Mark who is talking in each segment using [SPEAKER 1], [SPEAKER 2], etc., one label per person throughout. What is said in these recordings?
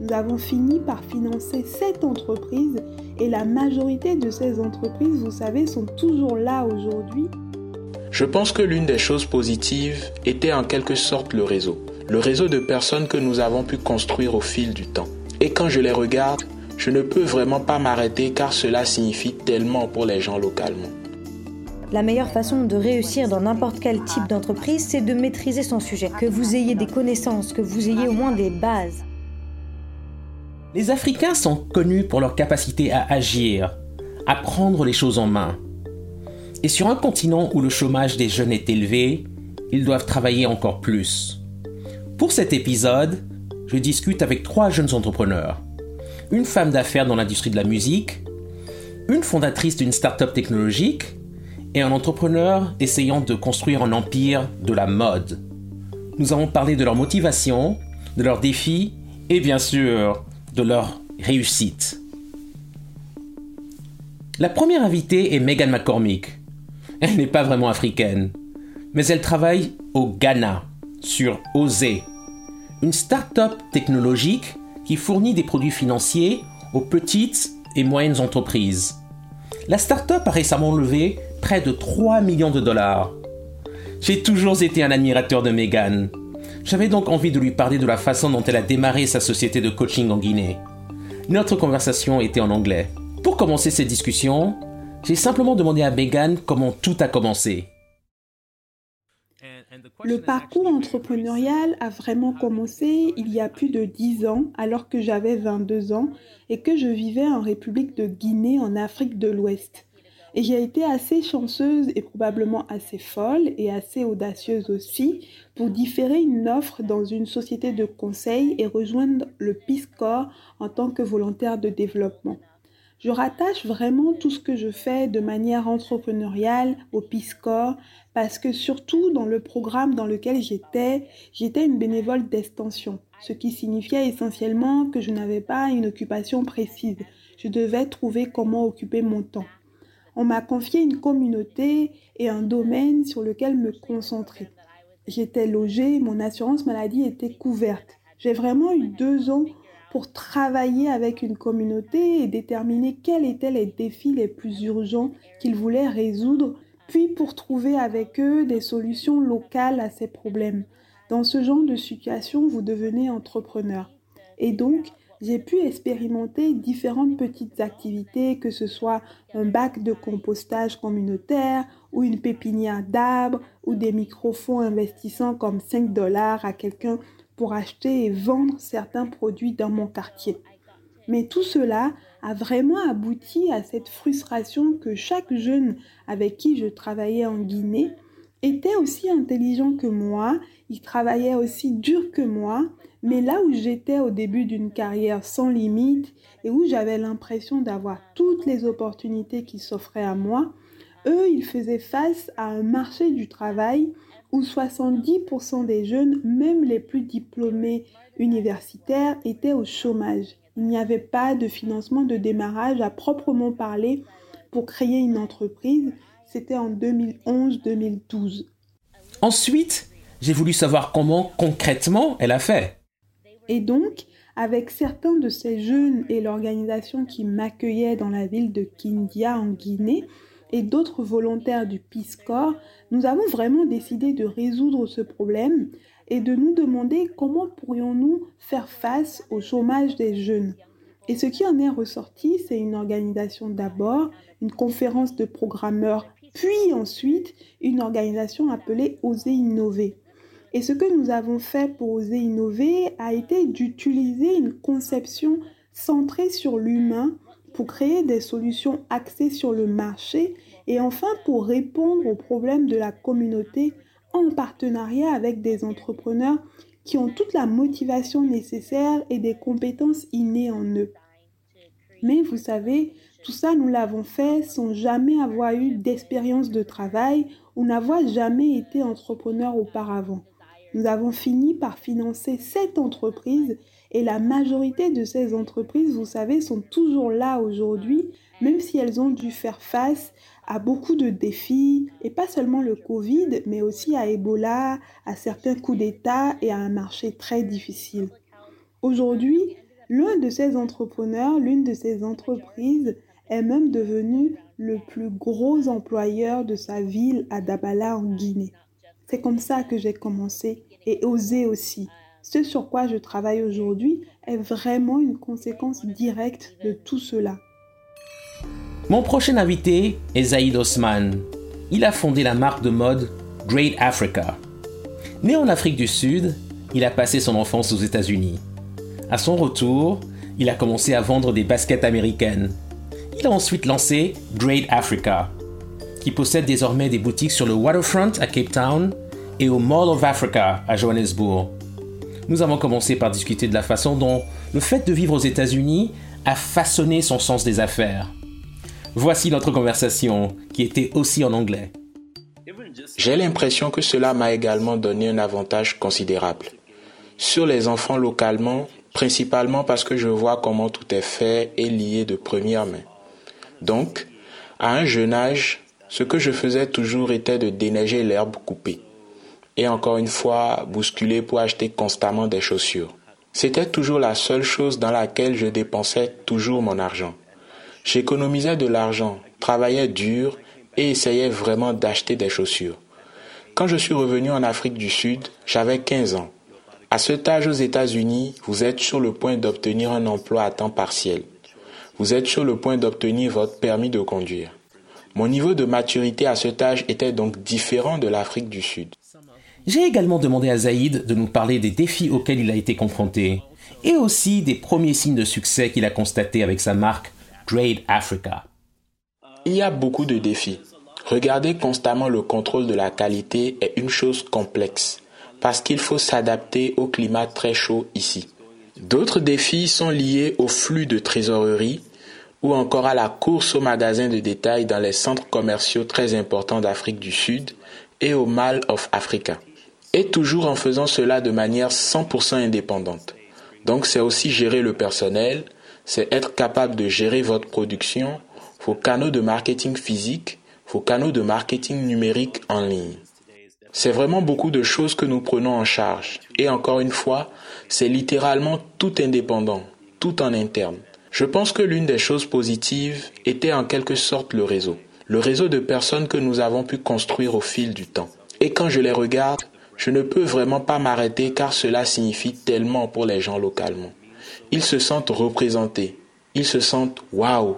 [SPEAKER 1] Nous avons fini par financer sept entreprises et la majorité de ces entreprises, vous savez, sont toujours là aujourd'hui.
[SPEAKER 2] Je pense que l'une des choses positives était en quelque sorte le réseau. Le réseau de personnes que nous avons pu construire au fil du temps. Et quand je les regarde, je ne peux vraiment pas m'arrêter car cela signifie tellement pour les gens localement.
[SPEAKER 3] La meilleure façon de réussir dans n'importe quel type d'entreprise, c'est de maîtriser son sujet, que vous ayez des connaissances, que vous ayez au moins des bases.
[SPEAKER 4] Les Africains sont connus pour leur capacité à agir, à prendre les choses en main. Et sur un continent où le chômage des jeunes est élevé, ils doivent travailler encore plus. Pour cet épisode, je discute avec trois jeunes entrepreneurs. Une femme d'affaires dans l'industrie de la musique, une fondatrice d'une start-up technologique et un entrepreneur essayant de construire un empire de la mode. Nous avons parlé de leur motivation, de leurs défis et bien sûr de leur réussite. La première invitée est Megan McCormick. Elle n'est pas vraiment africaine, mais elle travaille au Ghana sur OSE, une start-up technologique qui fournit des produits financiers aux petites et moyennes entreprises. La start-up a récemment levé près de 3 millions de dollars. J'ai toujours été un admirateur de Megan. J'avais donc envie de lui parler de la façon dont elle a démarré sa société de coaching en Guinée. Notre conversation était en anglais. Pour commencer cette discussion, j'ai simplement demandé à Megan comment tout a commencé.
[SPEAKER 1] Le parcours entrepreneurial a vraiment commencé il y a plus de 10 ans, alors que j'avais 22 ans et que je vivais en République de Guinée en Afrique de l'Ouest. Et j'ai été assez chanceuse et probablement assez folle et assez audacieuse aussi pour différer une offre dans une société de conseil et rejoindre le Peace Corps en tant que volontaire de développement. Je rattache vraiment tout ce que je fais de manière entrepreneuriale au Peace Corps parce que surtout dans le programme dans lequel j'étais, j'étais une bénévole d'extension, ce qui signifiait essentiellement que je n'avais pas une occupation précise. Je devais trouver comment occuper mon temps on m'a confié une communauté et un domaine sur lequel me concentrer. J'étais logée, mon assurance maladie était couverte. J'ai vraiment eu deux ans pour travailler avec une communauté et déterminer quels étaient les défis les plus urgents qu'ils voulaient résoudre, puis pour trouver avec eux des solutions locales à ces problèmes. Dans ce genre de situation, vous devenez entrepreneur. Et donc, j'ai pu expérimenter différentes petites activités, que ce soit un bac de compostage communautaire ou une pépinière d'arbres ou des microfonds investissants comme 5 dollars à quelqu'un pour acheter et vendre certains produits dans mon quartier. Mais tout cela a vraiment abouti à cette frustration que chaque jeune avec qui je travaillais en Guinée était aussi intelligent que moi, il travaillait aussi dur que moi, mais là où j'étais au début d'une carrière sans limite et où j'avais l'impression d'avoir toutes les opportunités qui s'offraient à moi, eux, ils faisaient face à un marché du travail où 70% des jeunes, même les plus diplômés universitaires, étaient au chômage. Il n'y avait pas de financement de démarrage à proprement parler pour créer une entreprise. C'était en 2011-2012.
[SPEAKER 4] Ensuite, j'ai voulu savoir comment concrètement elle a fait.
[SPEAKER 1] Et donc, avec certains de ces jeunes et l'organisation qui m'accueillait dans la ville de Kindia en Guinée et d'autres volontaires du Peace Corps, nous avons vraiment décidé de résoudre ce problème et de nous demander comment pourrions-nous faire face au chômage des jeunes. Et ce qui en est ressorti, c'est une organisation d'abord, une conférence de programmeurs, puis ensuite une organisation appelée Oser Innover. Et ce que nous avons fait pour oser innover a été d'utiliser une conception centrée sur l'humain pour créer des solutions axées sur le marché et enfin pour répondre aux problèmes de la communauté en partenariat avec des entrepreneurs qui ont toute la motivation nécessaire et des compétences innées en eux. Mais vous savez, tout ça, nous l'avons fait sans jamais avoir eu d'expérience de travail ou n'avoir jamais été entrepreneur auparavant. Nous avons fini par financer cette entreprise et la majorité de ces entreprises, vous savez, sont toujours là aujourd'hui, même si elles ont dû faire face à beaucoup de défis, et pas seulement le Covid, mais aussi à Ebola, à certains coups d'État et à un marché très difficile. Aujourd'hui, l'un de ces entrepreneurs, l'une de ces entreprises est même devenu le plus gros employeur de sa ville à Dabala en Guinée. C'est comme ça que j'ai commencé et osé aussi. Ce sur quoi je travaille aujourd'hui est vraiment une conséquence directe de tout cela.
[SPEAKER 4] Mon prochain invité est Zaïd Osman. Il a fondé la marque de mode Great Africa. Né en Afrique du Sud, il a passé son enfance aux États-Unis. À son retour, il a commencé à vendre des baskets américaines. Il a ensuite lancé Great Africa, qui possède désormais des boutiques sur le waterfront à Cape Town et au Mall of Africa à Johannesburg nous avons commencé par discuter de la façon dont le fait de vivre aux États-Unis a façonné son sens des affaires. Voici notre conversation, qui était aussi en anglais.
[SPEAKER 2] J'ai l'impression que cela m'a également donné un avantage considérable. Sur les enfants localement, principalement parce que je vois comment tout est fait et lié de première main. Donc, à un jeune âge, ce que je faisais toujours était de déneiger l'herbe coupée et encore une fois bousculer pour acheter constamment des chaussures. C'était toujours la seule chose dans laquelle je dépensais toujours mon argent. J'économisais de l'argent, travaillais dur et essayais vraiment d'acheter des chaussures. Quand je suis revenu en Afrique du Sud, j'avais 15 ans. À cet âge aux États-Unis, vous êtes sur le point d'obtenir un emploi à temps partiel. Vous êtes sur le point d'obtenir votre permis de conduire. Mon niveau de maturité à cet âge était donc différent de l'Afrique du Sud.
[SPEAKER 4] J'ai également demandé à Zaïd de nous parler des défis auxquels il a été confronté et aussi des premiers signes de succès qu'il a constatés avec sa marque Great Africa.
[SPEAKER 2] Il y a beaucoup de défis. Regarder constamment le contrôle de la qualité est une chose complexe parce qu'il faut s'adapter au climat très chaud ici. D'autres défis sont liés au flux de trésorerie ou encore à la course aux magasins de détail dans les centres commerciaux très importants d'Afrique du Sud et au Mall of Africa et toujours en faisant cela de manière 100% indépendante. Donc c'est aussi gérer le personnel, c'est être capable de gérer votre production, vos canaux de marketing physique, vos canaux de marketing numérique en ligne. C'est vraiment beaucoup de choses que nous prenons en charge. Et encore une fois, c'est littéralement tout indépendant, tout en interne. Je pense que l'une des choses positives était en quelque sorte le réseau. Le réseau de personnes que nous avons pu construire au fil du temps. Et quand je les regarde, je ne peux vraiment pas m'arrêter car cela signifie tellement pour les gens localement. Ils se sentent représentés. Ils se sentent waouh.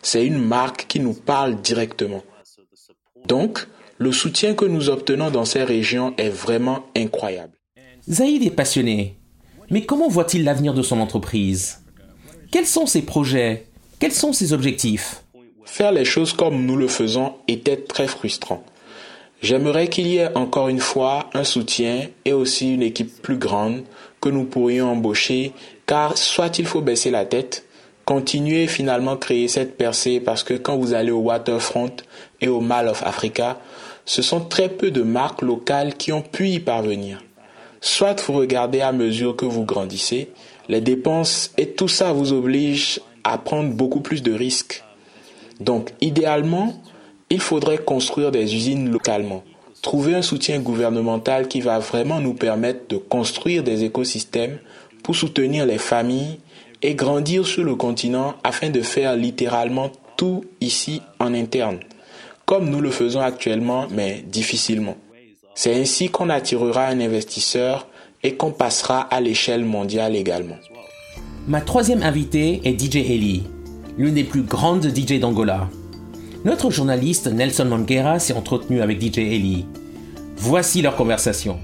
[SPEAKER 2] C'est une marque qui nous parle directement. Donc, le soutien que nous obtenons dans ces régions est vraiment incroyable.
[SPEAKER 4] Zaïd est passionné. Mais comment voit-il l'avenir de son entreprise? Quels sont ses projets? Quels sont ses objectifs?
[SPEAKER 2] Faire les choses comme nous le faisons était très frustrant. J'aimerais qu'il y ait encore une fois un soutien et aussi une équipe plus grande que nous pourrions embaucher, car soit il faut baisser la tête, continuer finalement créer cette percée parce que quand vous allez au Waterfront et au Mall of Africa, ce sont très peu de marques locales qui ont pu y parvenir. Soit vous regardez à mesure que vous grandissez, les dépenses et tout ça vous oblige à prendre beaucoup plus de risques. Donc, idéalement, il faudrait construire des usines localement, trouver un soutien gouvernemental qui va vraiment nous permettre de construire des écosystèmes pour soutenir les familles et grandir sur le continent afin de faire littéralement tout ici en interne, comme nous le faisons actuellement, mais difficilement. C'est ainsi qu'on attirera un investisseur et qu'on passera à l'échelle mondiale également.
[SPEAKER 4] Ma troisième invitée est DJ Ellie, l'une des plus grandes DJ d'Angola. Notre journaliste Nelson Manguera s'est entretenu avec DJ Ellie. Voici leur conversation.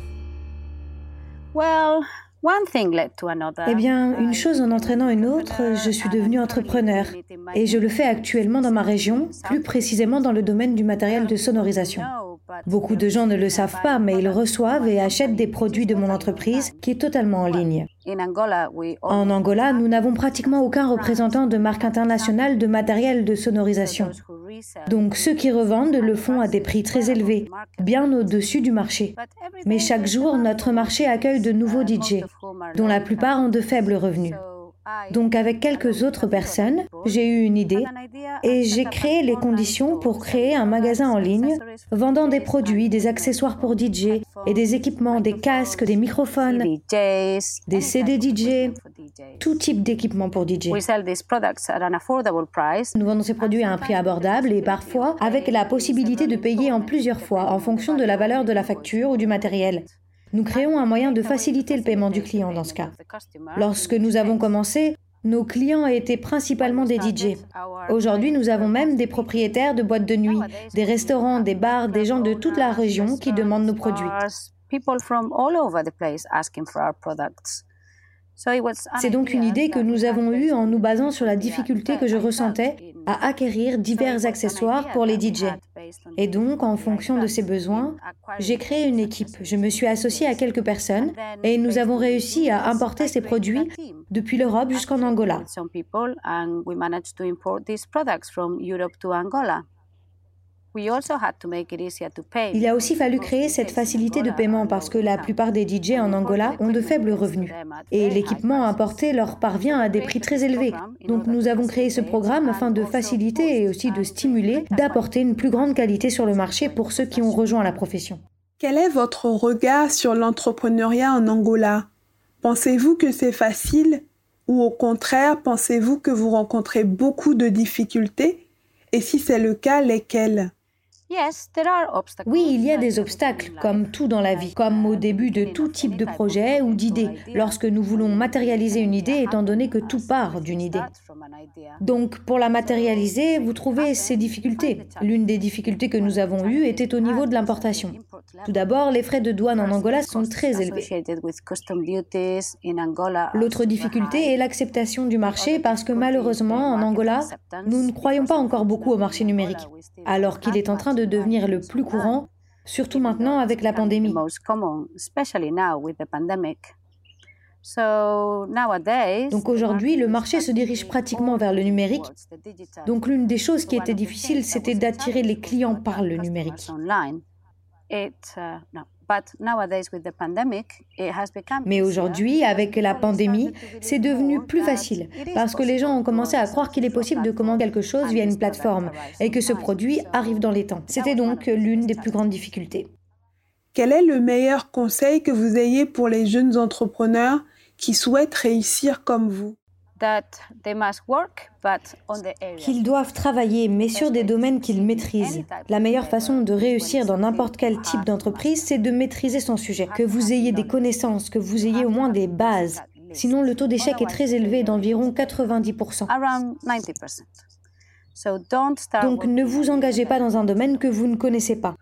[SPEAKER 3] Eh bien, une chose en entraînant une autre, je suis devenu entrepreneur. Et je le fais actuellement dans ma région, plus précisément dans le domaine du matériel de sonorisation. Beaucoup de gens ne le savent pas, mais ils reçoivent et achètent des produits de mon entreprise qui est totalement en ligne. En Angola, nous n'avons pratiquement aucun représentant de marque internationale de matériel de sonorisation. Donc ceux qui revendent le font à des prix très élevés, bien au-dessus du marché. Mais chaque jour, notre marché accueille de nouveaux DJ, dont la plupart ont de faibles revenus. Donc avec quelques autres personnes, j'ai eu une idée et j'ai créé les conditions pour créer un magasin en ligne vendant des produits, des accessoires pour DJ et des équipements, des casques, des microphones, des CD DJ, tout type d'équipement pour DJ. Nous vendons ces produits à un prix abordable et parfois avec la possibilité de payer en plusieurs fois en fonction de la valeur de la facture ou du matériel. Nous créons un moyen de faciliter le paiement du client dans ce cas. Lorsque nous avons commencé, nos clients étaient principalement des DJ. Aujourd'hui, nous avons même des propriétaires de boîtes de nuit, des restaurants, des bars, des gens de toute la région qui demandent nos produits. C'est donc une idée que nous avons eue en nous basant sur la difficulté que je ressentais à acquérir divers accessoires pour les DJ. Et donc, en fonction de ces besoins, j'ai créé une équipe. Je me suis associée à quelques personnes et nous avons réussi à importer ces produits depuis l'Europe jusqu'en Angola. Il a aussi fallu créer cette facilité de paiement parce que la plupart des DJ en Angola ont de faibles revenus. et l'équipement importé leur parvient à des prix très élevés. Donc nous avons créé ce programme afin de faciliter et aussi de stimuler, d'apporter une plus grande qualité sur le marché pour ceux qui ont rejoint la profession.
[SPEAKER 1] Quel est votre regard sur l'entrepreneuriat en Angola? Pensez-vous que c'est facile ou au contraire pensez-vous que vous rencontrez beaucoup de difficultés? Et si c'est le cas, lesquelles?
[SPEAKER 3] Oui, il y a des obstacles, comme tout dans la vie, comme au début de tout type de projet ou d'idée, lorsque nous voulons matérialiser une idée, étant donné que tout part d'une idée. Donc, pour la matérialiser, vous trouvez ces difficultés. L'une des difficultés que nous avons eues était au niveau de l'importation. Tout d'abord, les frais de douane en Angola sont très élevés. L'autre difficulté est l'acceptation du marché parce que malheureusement, en Angola, nous ne croyons pas encore beaucoup au marché numérique, alors qu'il est en train de devenir le plus courant, surtout maintenant avec la pandémie. Donc aujourd'hui, le marché se dirige pratiquement vers le numérique. Donc l'une des choses qui était difficile, c'était d'attirer les clients par le numérique. Mais aujourd'hui, avec la pandémie, c'est devenu plus facile parce que les gens ont commencé à croire qu'il est possible de commander quelque chose via une plateforme et que ce produit arrive dans les temps. C'était donc l'une des plus grandes difficultés.
[SPEAKER 1] Quel est le meilleur conseil que vous ayez pour les jeunes entrepreneurs qui souhaitent réussir comme vous?
[SPEAKER 3] Qu'ils doivent travailler, mais sur des domaines qu'ils maîtrisent. La meilleure façon de réussir dans n'importe quel type d'entreprise, c'est de maîtriser son sujet, que vous ayez des connaissances, que vous ayez au moins des bases. Sinon, le taux d'échec est très élevé d'environ 90%. Donc ne vous engagez pas dans un domaine que vous ne connaissez pas.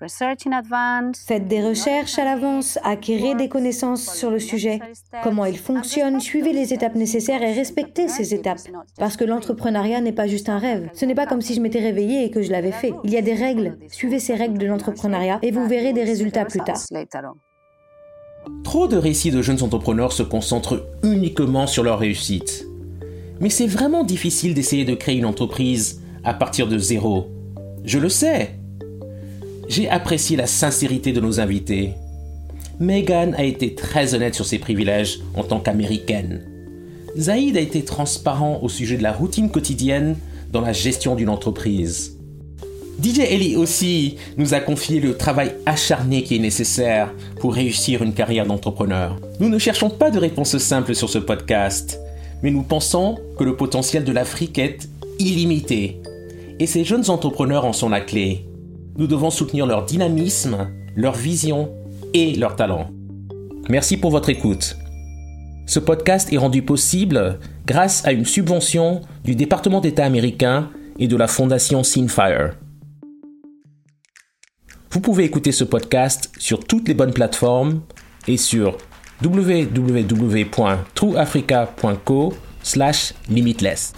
[SPEAKER 3] Faites des recherches à l'avance, acquérez des connaissances sur le sujet, comment il fonctionne, suivez les étapes nécessaires et respectez ces étapes. Parce que l'entrepreneuriat n'est pas juste un rêve. Ce n'est pas comme si je m'étais réveillée et que je l'avais fait. Il y a des règles. Suivez ces règles de l'entrepreneuriat et vous verrez des résultats plus tard.
[SPEAKER 4] Trop de récits de jeunes entrepreneurs se concentrent uniquement sur leur réussite. Mais c'est vraiment difficile d'essayer de créer une entreprise à partir de zéro. Je le sais. J'ai apprécié la sincérité de nos invités. Megan a été très honnête sur ses privilèges en tant qu'américaine. Zaïd a été transparent au sujet de la routine quotidienne dans la gestion d'une entreprise. DJ Ellie aussi nous a confié le travail acharné qui est nécessaire pour réussir une carrière d'entrepreneur. Nous ne cherchons pas de réponses simples sur ce podcast, mais nous pensons que le potentiel de l'Afrique est illimité et ces jeunes entrepreneurs en sont la clé. Nous devons soutenir leur dynamisme, leur vision et leur talent. Merci pour votre écoute. Ce podcast est rendu possible grâce à une subvention du département d'État américain et de la fondation Sinfire. Vous pouvez écouter ce podcast sur toutes les bonnes plateformes et sur www.trueafrica.co/limitless.